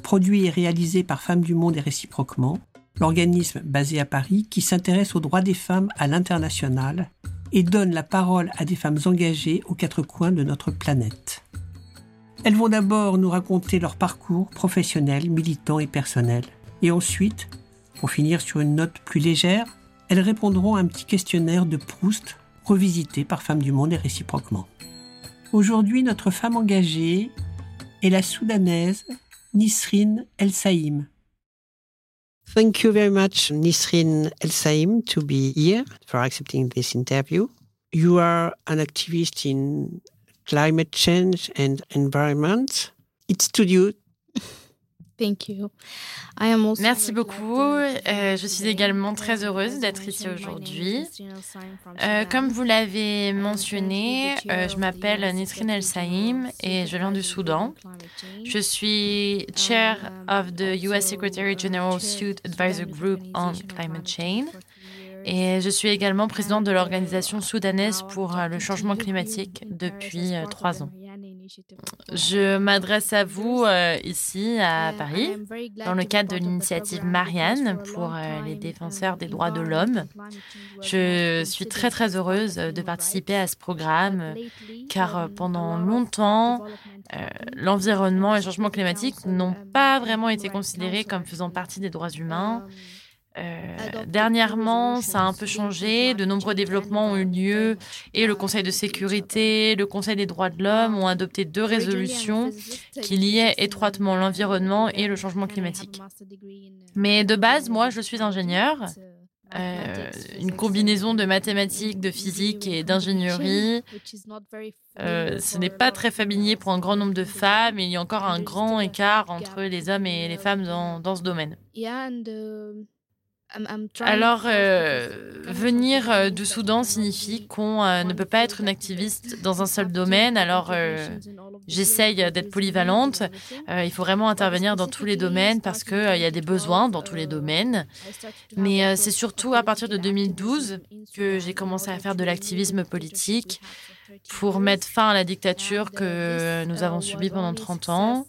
produit et réalisé par Femmes du Monde et réciproquement, l'organisme basé à Paris qui s'intéresse aux droits des femmes à l'international et donne la parole à des femmes engagées aux quatre coins de notre planète. Elles vont d'abord nous raconter leur parcours professionnel, militant et personnel, et ensuite, pour finir sur une note plus légère, elles répondront à un petit questionnaire de Proust revisité par Femmes du Monde et réciproquement. Aujourd'hui, notre femme engagée est la Soudanaise Nisrine El Saïm. Thank you very much, Nisrine El Saïm, to be here for accepting this interview. You are an activist in climate change and environment. It's to you Merci beaucoup. Euh, je suis également très heureuse d'être ici aujourd'hui. Euh, comme vous l'avez mentionné, euh, je m'appelle Nisrine El Saïm et je viens du Soudan. Je suis chair of the US Secretary General Suit Advisor Group on Climate Change. Et je suis également présidente de l'organisation soudanaise pour le changement climatique depuis trois ans. Je m'adresse à vous euh, ici à Paris dans le cadre de l'initiative Marianne pour euh, les défenseurs des droits de l'homme. Je suis très très heureuse de participer à ce programme car euh, pendant longtemps, l'environnement et le changement climatique n'ont pas vraiment été considérés comme faisant partie des droits humains. Euh, dernièrement, ça a un peu changé. De nombreux développements ont eu lieu et le Conseil de sécurité, le Conseil des droits de l'homme ont adopté deux résolutions qui liaient étroitement l'environnement et le changement climatique. Mais de base, moi, je suis ingénieur. Euh, une combinaison de mathématiques, de physique et d'ingénierie. Euh, ce n'est pas très familier pour un grand nombre de femmes et il y a encore un grand écart entre les hommes et les femmes dans, dans ce domaine. Alors, euh, venir euh, du Soudan signifie qu'on euh, ne peut pas être une activiste dans un seul domaine. Alors, j'essaye d'être polyvalente. il faut vraiment intervenir dans tous les domaines parce qu'il y a des besoins dans tous les domaines. Mais c'est surtout à partir de 2012 que j'ai commencé à faire de l'activisme politique pour mettre fin à la dictature que nous avons subie pendant 30 ans.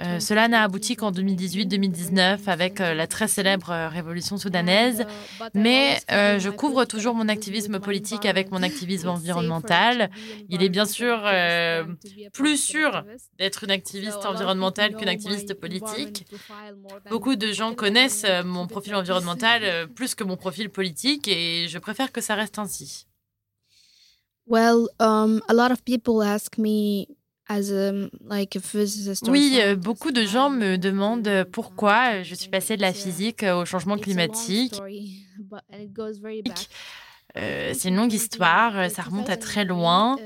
Euh, cela n'a abouti qu'en 2018-2019 avec euh, la très célèbre euh, révolution soudanaise, mais je couvre toujours mon activisme politique avec mon activisme environnemental. Il est bien sûr plus sûr d'être une activiste environnementale qu'une activiste politique. Beaucoup de gens connaissent mon profil environnemental plus que mon profil politique et je préfère que ça reste ainsi. Well, um, a lot of people ask me oui, euh, beaucoup de gens me demandent euh, pourquoi euh, je suis passée de la physique au changement climatique. c'est une longue histoire, ça remonte à très loin.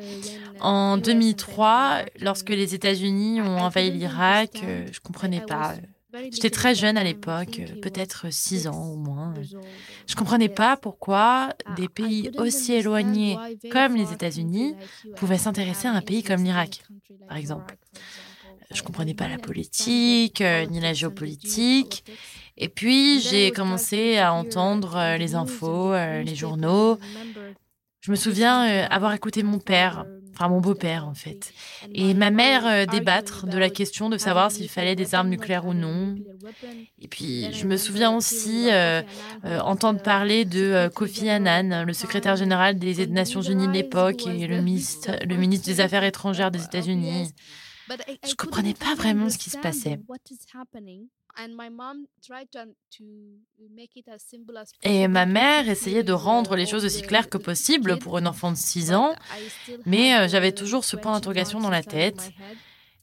En 2003, lorsque les États-Unis ont envahi l'Irak, je ne comprenais pas. J'étais très jeune à l'époque, peut-être 6 ans au moins. Je ne comprenais pas pourquoi des pays aussi éloignés comme les États-Unis pouvaient s'intéresser à un pays comme l'Irak, par exemple. Je ne comprenais pas la politique, euh, ni la géopolitique. Et puis, j'ai commencé à entendre euh, les infos, euh, les journaux. Je me souviens avoir écouté mon père enfin mon beau-père en fait, et ma mère euh, débattre de la question de savoir s'il fallait des armes nucléaires ou non. Et puis je me souviens aussi euh, euh, entendre parler de Kofi Annan, le secrétaire général des Nations Unies de l'époque et le ministre, le ministre des Affaires étrangères des États-Unis. Je comprenais pas vraiment ce qui se passait. Et ma mère essayait de rendre les choses aussi claires que possible pour une enfant de 6 ans, mais euh, j'avais toujours ce point d'interrogation dans la tête.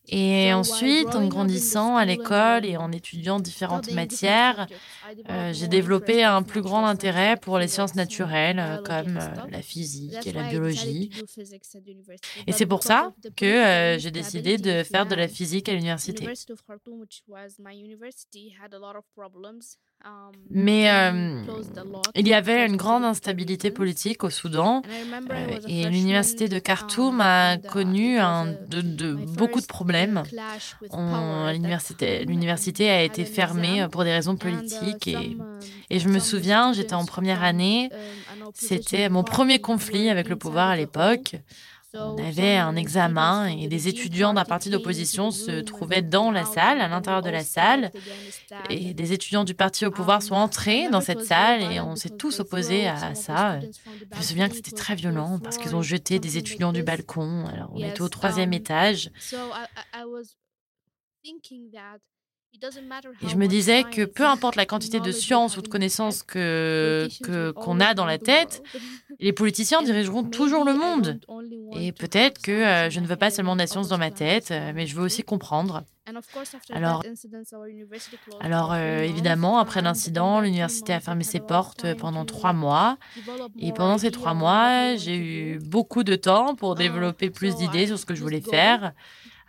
Et ensuite, en grandissant à l'école et en étudiant différentes matières, euh, j'ai développé un plus grand intérêt pour les sciences naturelles comme euh, la physique et la biologie. Et c'est pour ça que euh, j'ai décidé de faire de la physique à l'université. Mais euh, il y avait une grande instabilité politique au Soudan euh, et l'université de Khartoum a connu un, de, de- beaucoup de problèmes. L'université l'université a été fermée pour des raisons politiques et, et je me souviens, j'étais en première année, c'était mon premier conflit avec le pouvoir à l'époque. On avait un examen et des étudiants d'un parti d'opposition se trouvaient dans la salle, à l'intérieur de la salle. Et des étudiants du parti au pouvoir sont entrés dans cette salle et on s'est tous opposés à ça. Je me souviens que c'était très violent parce qu'ils ont jeté des étudiants du balcon. Alors on était au troisième étage. Et je me disais que peu importe la quantité de science ou de connaissances que que- qu'on a dans la tête, les politiciens dirigeront toujours le monde. Et peut-être que euh, je ne veux pas seulement de la science dans ma tête, mais je veux aussi comprendre. Alors- Alors euh, évidemment, après l'incident, l'université a fermé ses portes pendant trois mois. Et pendant ces trois mois, j'ai eu beaucoup de temps pour développer plus d'idées sur ce que je voulais faire.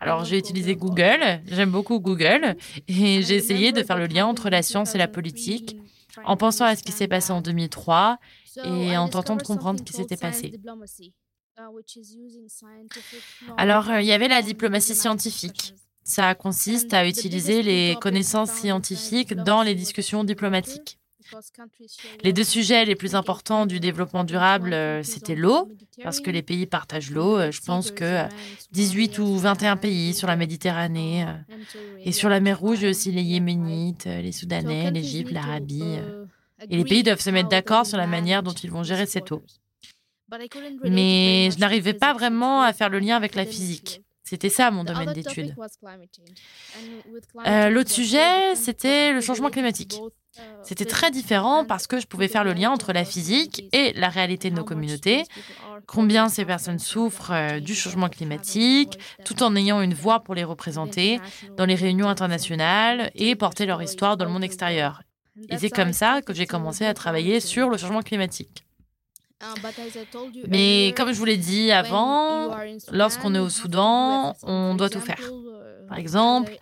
Alors j'ai utilisé Google, j'aime beaucoup Google, et j'ai essayé de faire le lien entre la science et la politique en pensant à ce qui s'est passé en 2003 et en tentant de comprendre ce qui s'était passé. Alors euh, il y avait la diplomatie scientifique. Ça consiste à utiliser les connaissances scientifiques dans les discussions diplomatiques. Les deux sujets les plus importants du développement durable, euh, c'était l'eau, parce que les pays partagent l'eau. Euh, Je pense que euh, 18 ou 21 pays sur la Méditerranée. euh, Et sur la mer Rouge, il y a aussi les Yéménites, euh, les Soudanais, l'Égypte, l'Arabie. euh. Et les pays doivent se mettre d'accord sur la manière dont ils vont gérer cette eau. Mais je n'arrivais pas vraiment à faire le lien avec la physique. C'était ça mon domaine d'étude. Euh, L'autre sujet, c'était le changement climatique. C'était très différent parce que je pouvais faire le lien entre la physique et la réalité de nos communautés, combien ces personnes souffrent euh, du changement climatique, tout en ayant une voix pour les représenter dans les réunions internationales et porter leur histoire dans le monde extérieur. Et c'est comme ça que j'ai commencé à travailler sur le changement climatique. Mais comme je vous l'ai dit avant, lorsqu'on est au Soudan, on doit tout faire. Par exemple,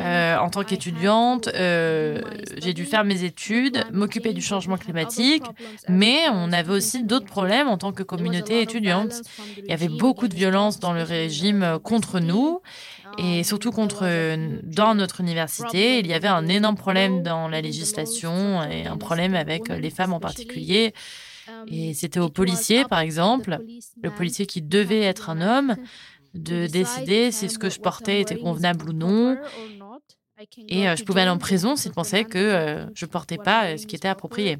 euh, en tant qu'étudiante, euh, j'ai dû faire mes études, m'occuper du changement climatique, mais on avait aussi d'autres problèmes en tant que communauté étudiante. Il y avait beaucoup de violence dans le régime contre nous et surtout contre dans notre université. Il y avait un énorme problème dans la législation et un problème avec les femmes en particulier. Et c'était aux policiers, par exemple, le policier qui devait être un homme, de décider si ce que je portais était convenable ou non. Et euh, je pouvais aller en prison s'il pensait que euh, je portais pas euh, ce qui était approprié.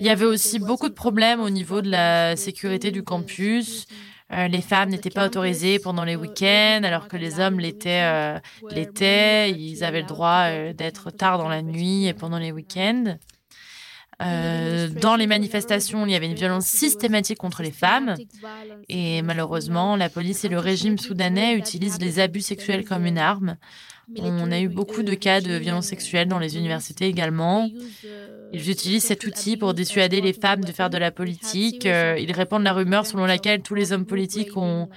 Il y avait aussi beaucoup de problèmes au niveau de la sécurité du campus. Euh, les femmes n'étaient pas autorisées pendant les week-ends, alors que les hommes l'étaient. euh, l'étaient. Ils avaient le droit euh, d'être tard dans la nuit et pendant les week-ends. Dans les manifestations, il y avait une violence systématique contre les femmes. Et malheureusement, la police et le régime soudanais utilisent les abus sexuels comme une arme. On a eu beaucoup de cas de violences sexuelles dans les universités également. Ils utilisent cet outil pour dissuader les femmes de faire de la politique. Euh, Ils répandent la rumeur selon laquelle tous les hommes politiques ont,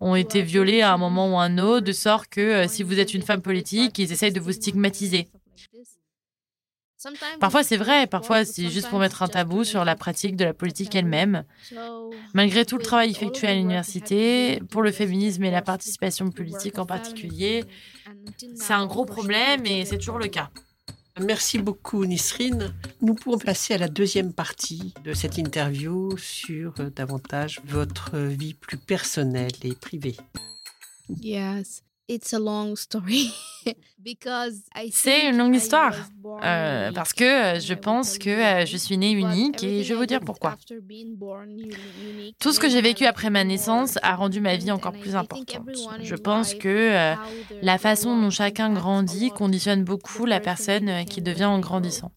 ont été violés à un moment ou un autre, de sorte que euh, si vous êtes une femme politique, ils essayent de vous stigmatiser. Parfois c'est vrai, parfois c'est juste pour mettre un tabou sur la pratique de la politique elle-même. Malgré tout le travail effectué à l'université, pour le féminisme et la participation politique en particulier, c'est un gros problème et c'est toujours le cas. Merci beaucoup Nisrine. Nous pouvons passer à la deuxième partie de cette interview sur euh, davantage votre vie plus personnelle et privée. Yes, it's a long story. Because I C'est une longue histoire, Euh, unique. parce que euh, je pense que euh, je suis née unique et je vais vous dire pourquoi. Tout ce que j'ai vécu après ma naissance a rendu ma vie encore plus importante. Je pense que euh, la façon dont chacun grandit conditionne beaucoup la personne qui devient en grandissant.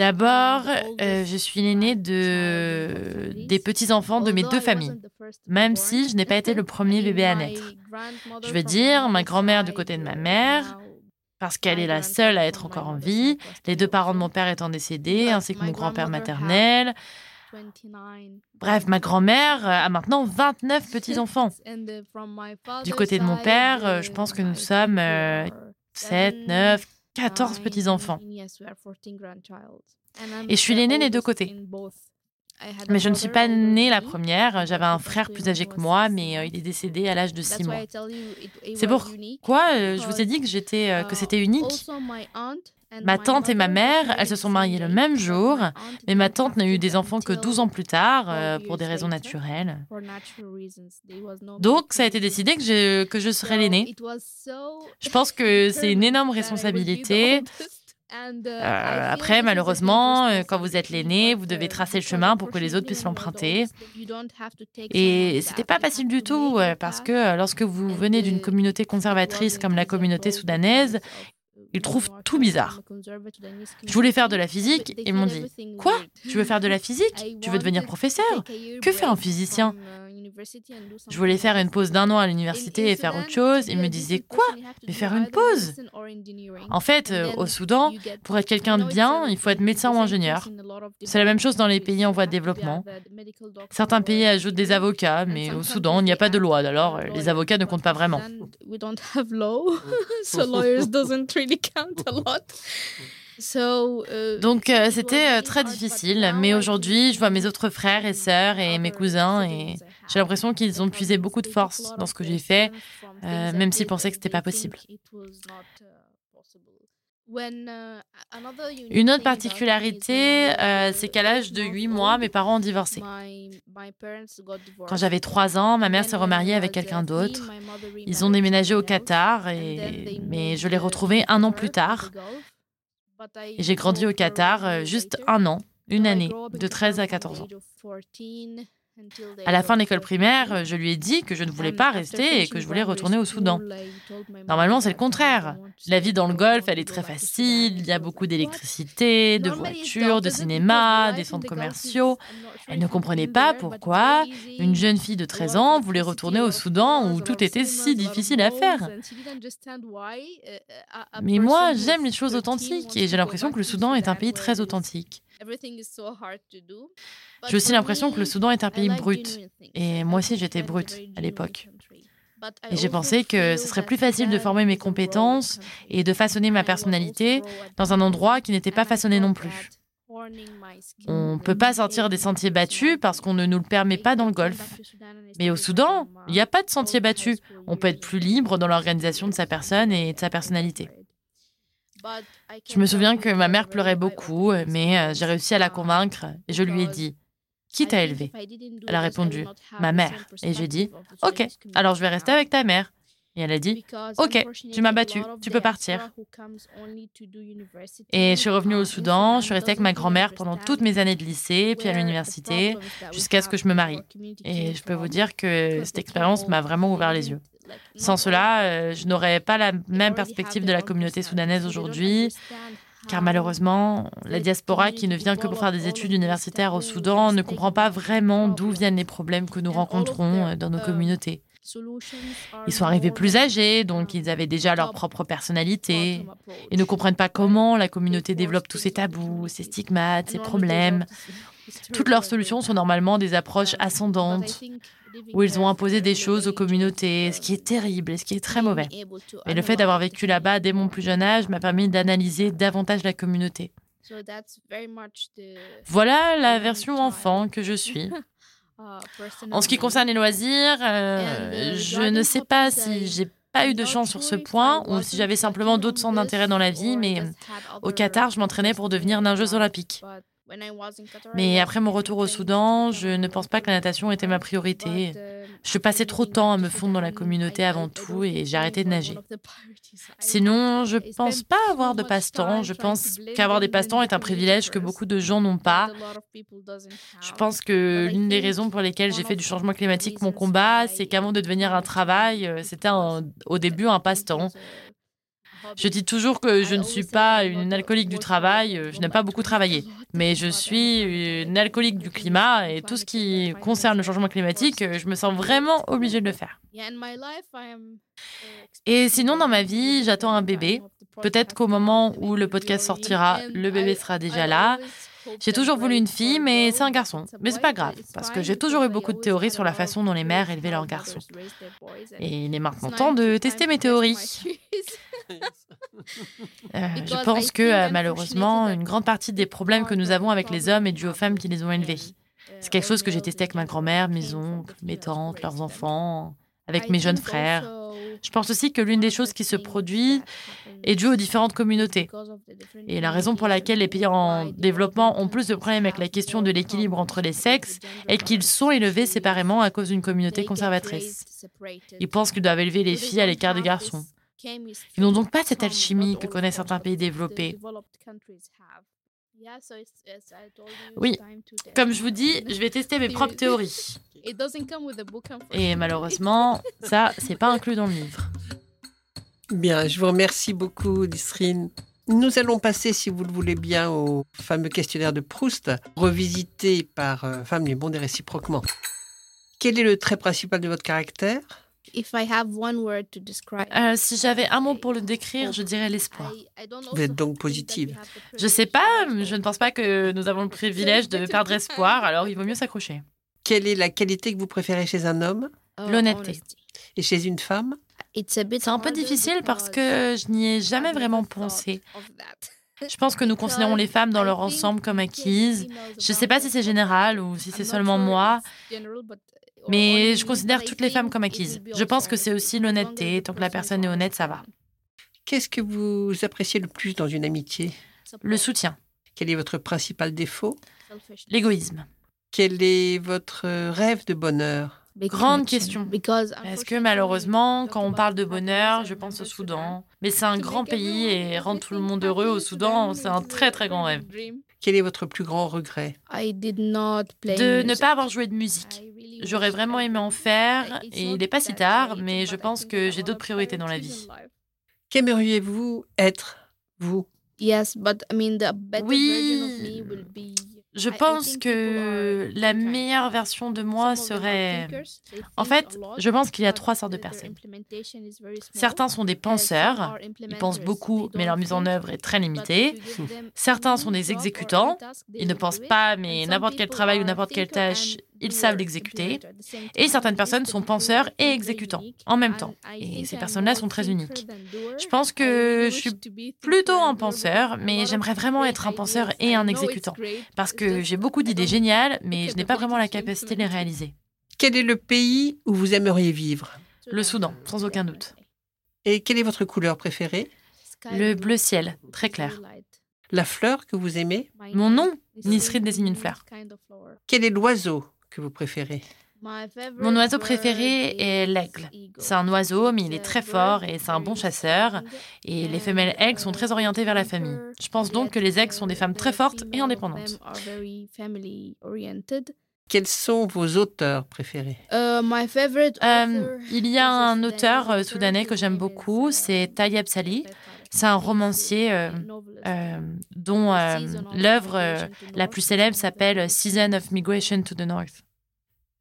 D'abord, euh, je suis l'aînée de... des petits-enfants de mes deux familles, même si je n'ai pas été le premier bébé à naître. Je veux dire, ma grand-mère du côté de ma mère, parce qu'elle est la seule à être encore en vie, les deux parents de mon père étant décédés, ainsi que mon grand-père maternel. Bref, ma grand-mère a maintenant 29 petits-enfants. Du côté de mon père, euh, je pense que nous sommes 7, 9, 14 petits-enfants. Et je suis l'aînée des deux côtés. Mais je ne suis pas née la première. J'avais un frère plus âgé que moi, mais euh, il est décédé à l'âge de 6 mois. C'est pourquoi euh, je vous ai dit que, j'étais, que c'était unique? Ma tante et ma mère, elles se sont mariées le même jour, mais ma tante n'a eu des enfants que 12 ans plus tard, euh, pour des raisons naturelles. Donc, ça a été décidé que je, que je serais l'aînée. Je pense que c'est une énorme responsabilité. Euh, après, malheureusement, euh, quand vous êtes l'aîné, vous devez tracer le chemin pour que les autres puissent l'emprunter. Et c'était pas facile du tout, parce que lorsque vous venez d'une communauté conservatrice comme la communauté soudanaise, ils trouvent tout bizarre. Je voulais faire de la physique et ils m'ont dit Quoi Tu veux faire de la physique Tu veux devenir professeur Que fait un physicien je voulais faire une pause d'un an à l'université et faire autre chose. Ils me disaient Quoi? Mais faire une pause? En fait, euh, au Soudan, pour être quelqu'un de bien, il faut être médecin ou ingénieur. C'est la même chose dans les pays en voie de développement. Certains pays ajoutent des avocats, mais au Soudan, il n'y a pas de loi, alors euh, les avocats ne comptent pas vraiment. Euh, Donc c'était très difficile, mais aujourd'hui je vois mes autres frères et sœurs et mes cousins et j'ai l'impression qu'ils ont puisé beaucoup de force dans ce que j'ai fait, euh, même s'ils pensaient que c'était pas possible. Une autre particularité, euh, c'est qu'à l'âge de 8 mois, mes parents ont divorcé. Quand j'avais 3 ans, ma mère s'est remariée avec quelqu'un d'autre. Ils ont déménagé au Qatar, mais je l'ai retrouvée un an plus tard. Et j'ai grandi au Qatar euh, juste un an, une année, de 13 à 14 ans. À la fin de l'école primaire, je lui ai dit que je ne voulais pas rester et que je voulais retourner au Soudan. Normalement, c'est le contraire. La vie dans le Golfe, elle est très facile. Il y a beaucoup d'électricité, de voitures, de cinéma, des centres commerciaux. Elle ne comprenait pas pourquoi une jeune fille de 13 ans voulait retourner au Soudan où tout était si difficile à faire. Mais moi, j'aime les choses authentiques et j'ai l'impression que le Soudan est un pays très authentique. J'ai aussi l'impression que le Soudan est un pays brut. Et moi aussi, j'étais brute à l'époque. Et j'ai pensé que ce serait plus facile de former mes compétences et de façonner ma personnalité dans un endroit qui n'était pas façonné non plus. On ne peut pas sortir des sentiers battus parce qu'on ne nous le permet pas dans le Golfe. Mais au Soudan, il n'y a pas de sentiers battus. On peut être plus libre dans l'organisation de sa personne et de sa personnalité. Je me souviens que ma mère pleurait beaucoup, mais euh, j'ai réussi à la convaincre et je lui ai dit Qui t'a élevé Elle a répondu Ma mère. Et j'ai dit Ok, alors je vais rester avec ta mère. Et elle a dit Ok, tu m'as battu, tu peux partir. Et je suis revenue au Soudan, je suis restée avec ma grand-mère pendant toutes mes années de lycée, puis à l'université, jusqu'à ce que je me marie. Et je peux vous dire que cette expérience m'a vraiment ouvert les yeux. Sans cela, euh, je n'aurais pas la même perspective de la communauté soudanaise aujourd'hui, car malheureusement, la diaspora qui ne vient que pour faire des études universitaires au Soudan ne comprend pas vraiment d'où viennent les problèmes que nous rencontrons euh, dans nos communautés. Ils sont arrivés plus âgés, donc ils avaient déjà leur propre personnalité. Ils ne comprennent pas comment la communauté développe tous ces tabous, ces stigmates, ces problèmes. Toutes leurs solutions sont normalement des approches ascendantes, où ils ont imposé des choses aux communautés, ce qui est terrible et ce qui est très mauvais. Mais le fait d'avoir vécu là-bas dès mon plus jeune âge m'a permis d'analyser davantage la communauté. Voilà la version enfant que je suis. En ce qui concerne les loisirs, euh, je ne sais pas si j'ai pas eu de chance sur ce point ou si j'avais simplement d'autres centres d'intérêt dans la vie, mais au Qatar, je m'entraînais pour devenir nageuse olympique. Mais après mon retour au Soudan, je ne pense pas que la natation était ma priorité. Je passais trop de temps à me fondre dans la communauté avant tout et j'ai arrêté de nager. Sinon, je ne pense pas avoir de passe-temps. Je pense qu'avoir des passe-temps est un privilège que beaucoup de gens n'ont pas. Je pense que l'une des raisons pour lesquelles j'ai fait du changement climatique mon combat, c'est qu'avant de devenir un travail, euh, c'était au début un passe-temps. Je dis toujours que je ne suis pas une alcoolique du travail, je n'aime pas beaucoup travailler, mais je suis une alcoolique du climat et tout ce qui concerne le changement climatique, je me sens vraiment obligée de le faire. Et sinon, dans ma vie, j'attends un bébé. Peut-être qu'au moment où le podcast sortira, le bébé sera déjà là. J'ai toujours voulu une fille, mais c'est un garçon. Mais c'est pas grave, parce que j'ai toujours eu beaucoup de théories sur la façon dont les mères élevaient leurs garçons. Et il est maintenant temps de tester mes théories. Euh, je pense que euh, malheureusement, une grande partie des problèmes que nous avons avec les hommes est due aux femmes qui les ont élevés. C'est quelque chose que j'ai testé avec ma grand-mère, mes oncles, mes tantes, leurs enfants, avec mes jeunes frères. Je pense aussi que l'une des choses qui se produit est due aux différentes communautés. Et la raison pour laquelle les pays en développement ont plus de problèmes avec la question de l'équilibre entre les sexes est qu'ils sont élevés séparément à cause d'une communauté conservatrice. Ils pensent qu'ils doivent élever les filles à l'écart des garçons. Ils n'ont donc pas cette alchimie que connaissent certains pays développés. Oui, comme je vous dis, je vais tester mes propres théories. Et malheureusement, ça, c'est pas inclus dans le livre. Bien, je vous remercie beaucoup, Disrine. Nous allons passer, si vous le voulez bien, au fameux questionnaire de Proust, revisité par euh, Femmes les mondes et réciproquement. Quel est le trait principal de votre caractère? Euh, si j'avais un mot pour le décrire, je dirais l'espoir. Vous êtes donc positive. Je sais pas, je ne pense pas que nous avons le privilège de perdre espoir, alors il vaut mieux s'accrocher. Quelle est la qualité que vous préférez chez un homme? Oh, L'honnêteté. Et chez une femme? C'est un peu difficile parce que je n'y ai jamais vraiment pensé. Je pense que nous considérons les femmes dans leur ensemble comme acquises. Je ne sais pas si c'est général ou si c'est seulement moi, mais je considère toutes les femmes comme acquises. Je pense que c'est aussi l'honnêteté. Tant que la personne est honnête, ça va. Qu'est-ce que vous appréciez le plus dans une amitié? Le soutien. Quel est votre principal défaut? L'égoïsme. Quel est votre rêve de bonheur? Grande question. Est-ce que malheureusement, quand on parle de bonheur, je pense au Soudan. Mais c'est un grand pays et rendre tout le monde heureux au Soudan, c'est un très très grand rêve. Quel est votre plus grand regret? De ne pas avoir joué de musique. J'aurais vraiment aimé en faire et il n'est pas si tard, mais je pense que j'ai d'autres priorités dans la vie. Qu'aimeriez-vous être, vous? Oui, je pense que la meilleure version de moi serait... En fait, je pense qu'il y a trois sortes de personnes. Certains sont des penseurs, ils pensent beaucoup, mais leur mise en œuvre est très limitée. Certains sont des exécutants, ils ne pensent pas, mais n'importe quel travail ou n'importe quelle tâche, ils savent l'exécuter. Et certaines personnes sont penseurs et exécutants en même temps. Et ces personnes-là sont très uniques. Je pense que je suis plutôt un penseur, mais j'aimerais vraiment être un penseur et un exécutant. Parce que j'ai beaucoup d'idées géniales, mais je n'ai pas vraiment la capacité de les réaliser. Quel est le pays où vous aimeriez vivre? Le Soudan, sans aucun doute. Et quelle est votre couleur préférée? Le bleu ciel, très clair. La fleur que vous aimez? Mon nom Nisri désigne une fleur. Quel est l'oiseau? Que vous préférez Mon oiseau préféré est l'aigle. C'est un oiseau, mais il est très fort et c'est un bon chasseur. Et les femelles aigles sont très orientées vers la famille. Je pense donc que les aigles sont des femmes très fortes et indépendantes. Quels sont vos auteurs préférés euh, Il y a un auteur euh, soudanais que j'aime beaucoup, c'est Tayeb Sali. C'est un romancier euh, dont l'œuvre la plus célèbre s'appelle Season of Migration to the North.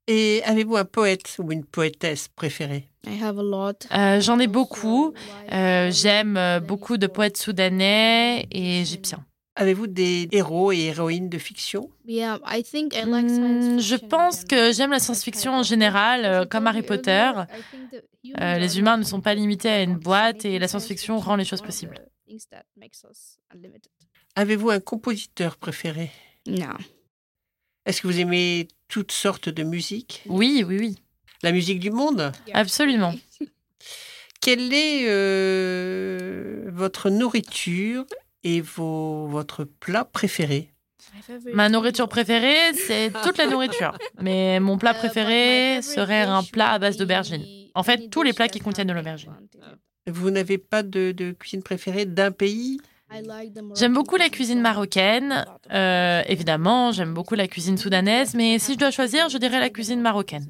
Et avez-vous un poète ou une poétesse préférée? J'en ai beaucoup. J'aime beaucoup de poètes soudanais et égyptiens. Avez-vous des héros et héroïnes de fiction? Hmm, Je pense que j'aime la science-fiction en général, euh, comme Harry Potter. Euh, les humains ne sont pas limités à une boîte et la science-fiction rend les choses possibles. Avez-vous un compositeur préféré? Non. Est-ce que vous aimez toutes sortes de musique? Oui, oui, oui. La musique du monde? Absolument. Quelle est euh, votre nourriture et vos, votre plat préféré? Ma nourriture préférée, c'est toute la nourriture. Mais mon plat préféré serait un plat à base d'aubergine. En fait, tous les plats qui contiennent de l'aubergine. Vous n'avez pas de, cuisine préférée d'un pays? J'aime beaucoup la cuisine marocaine. Euh, évidemment, j'aime beaucoup la cuisine soudanaise, mais si je dois choisir, je dirais la cuisine marocaine.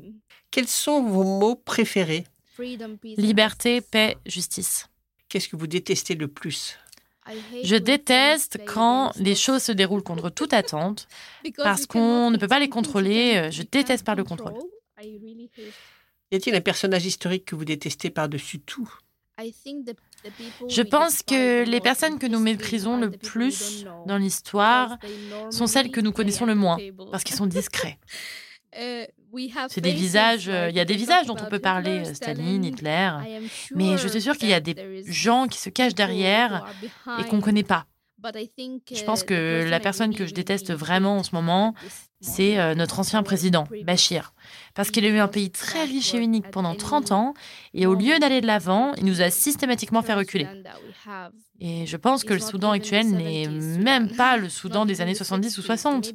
Quels sont vos mots préférés? Liberté, paix, justice. qu'est-ce que vous détestez le plus? Je déteste quand les choses se déroulent contre toute attente, parce qu'on ne peut pas les contrôler. euh, Je déteste pas le contrôle. Y a-t-il un personnage historique que vous détestez par-dessus tout? Je pense que les personnes que nous méprisons le plus dans l'histoire sont celles que nous connaissons le moins, parce qu'ils sont discrets. C'est des visages, euh, il y a des visages dont on peut parler, euh, Staline, Hitler, mais je suis sûre qu'il y a des gens qui se cachent derrière et qu'on ne connaît pas. Je pense que la personne que je déteste vraiment en ce moment, c'est euh, notre ancien président, Bachir. Parce qu'il a eu un pays très riche et unique pendant 30 ans, et au lieu d'aller de l'avant, il nous a systématiquement fait reculer. Et je pense que le Soudan actuel n'est même pas le Soudan des années 70 ou 60.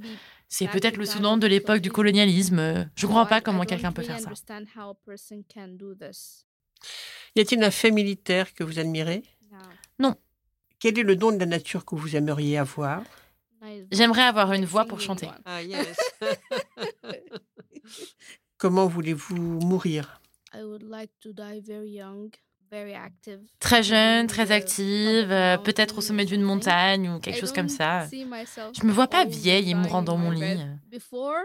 C'est peut-être le Soudan de l'époque du colonialisme. Je ne comprends pas comment quelqu'un peut faire ça. Y a-t-il un fait militaire que vous admirez? Quel est le don de la nature que vous aimeriez avoir? J'aimerais avoir une voix pour chanter. Ah, yes. Comment voulez-vous mourir? Très jeune, très active, euh, peut-être au sommet d'une montagne ou quelque chose comme ça. Je me vois pas vieille et mourant dans mon lit.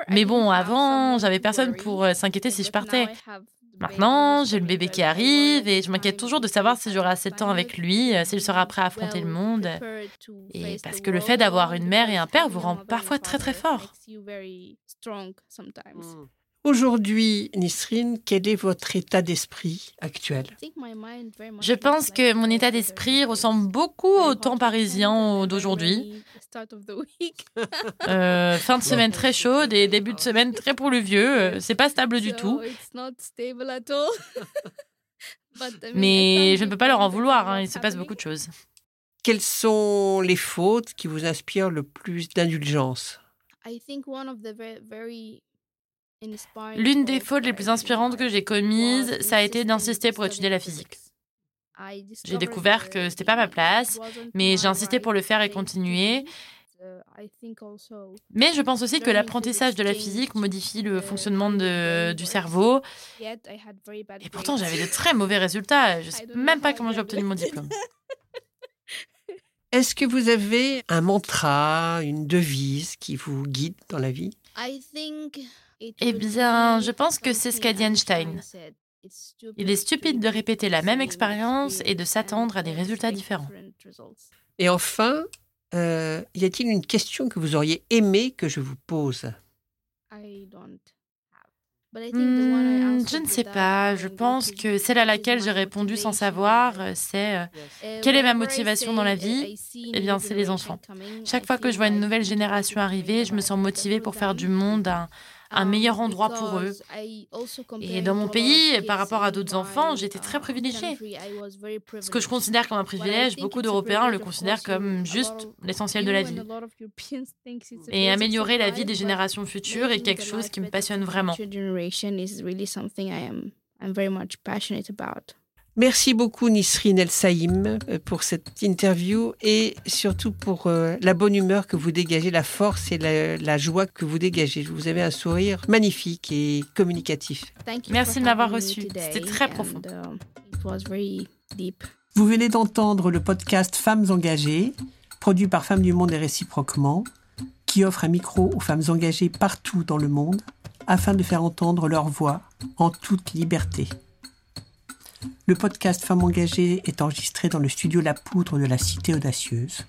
Mais bon, avant, j'avais personne pour euh, s'inquiéter si je partais. Maintenant, j'ai le bébé qui arrive et je m'inquiète toujours de savoir si j'aurai assez de temps avec lui, euh, s'il sera prêt à affronter le monde. Et parce que le fait d'avoir une mère et un père vous rend parfois très très fort. Aujourd'hui, Nisrine, quel est votre état d'esprit actuel? Je pense que mon état d'esprit ressemble beaucoup au temps parisien d'aujourd'hui. Euh, fin de semaine très chaude et début de semaine très pluvieux. C'est pas stable du tout. Mais je ne peux pas leur en vouloir, hein, il se passe beaucoup de choses. Quelles sont les fautes qui vous inspirent le plus d'indulgence? L'une des fautes les plus inspirantes que j'ai commises, ça a été d'insister pour étudier la physique. J'ai découvert que c'était pas ma place, mais j'ai insisté pour le faire et continuer. Mais je pense aussi que l'apprentissage de la physique modifie le fonctionnement de- du cerveau. Et pourtant, j'avais de très mauvais résultats. Je sais même pas comment j'ai obtenu mon diplôme. Est-ce que vous avez un mantra, une devise qui vous guide dans la vie? Eh bien, je pense que c'est ce qu'a dit Einstein. Il est stupide de répéter la même expérience et de s'attendre à des résultats différents. Et enfin, euh, y a-t-il une question que vous auriez aimé que je vous pose? Hmm, je ne sais pas. Je pense que celle à laquelle j'ai répondu sans savoir, euh, c'est euh, quelle est ma motivation dans la vie Eh bien, c'est les enfants. Chaque fois que je vois une nouvelle génération arriver, je me sens motivée pour faire du monde un, un meilleur endroit pour eux. Et dans mon pays, par rapport à d'autres enfants, j'étais très privilégiée. Ce que je considère comme un privilège, beaucoup d'Européens le considèrent comme juste l'essentiel de la vie. Et améliorer la vie des générations futures est quelque chose qui me passionne vraiment. Merci beaucoup Nisrine El Saïm euh, pour cette interview et surtout pour euh, la bonne humeur que vous dégagez, la force et la, la joie que vous dégagez. Vous avez un sourire magnifique et communicatif. Merci de m'avoir reçu. C'était très profond. Vous venez d'entendre le podcast Femmes engagées, produit par Femmes du Monde et réciproquement, qui offre un micro aux femmes engagées partout dans le monde afin de faire entendre leur voix en toute liberté. Le podcast Femmes engagées est enregistré dans le studio La Poudre de la Cité Audacieuse.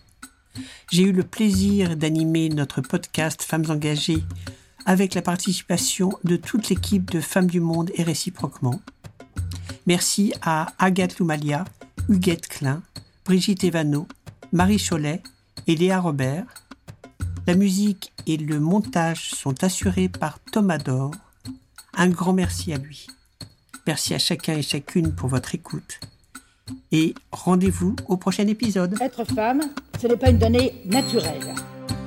J'ai eu le plaisir d'animer notre podcast Femmes engagées avec la participation de toute l'équipe de Femmes du Monde et réciproquement. Merci à Agathe Loumalia, Huguette Klein, Brigitte Evano, Marie Cholet et Léa Robert. La musique et le montage sont assurés par Thomas Dor. Un grand merci à lui. Merci à chacun et chacune pour votre écoute. Et rendez-vous au prochain épisode. Être femme, ce n'est pas une donnée naturelle.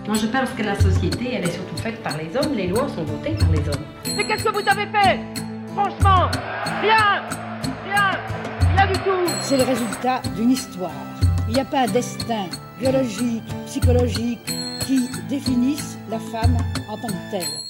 Moi, je pense que la société, elle est surtout faite par les hommes. Les lois sont votées par les hommes. Mais qu'est-ce que vous avez fait? Franchement, rien Rien Rien du tout C'est le résultat d'une histoire. Il n'y a pas un destin biologique, psychologique qui définisse la femme en tant que telle.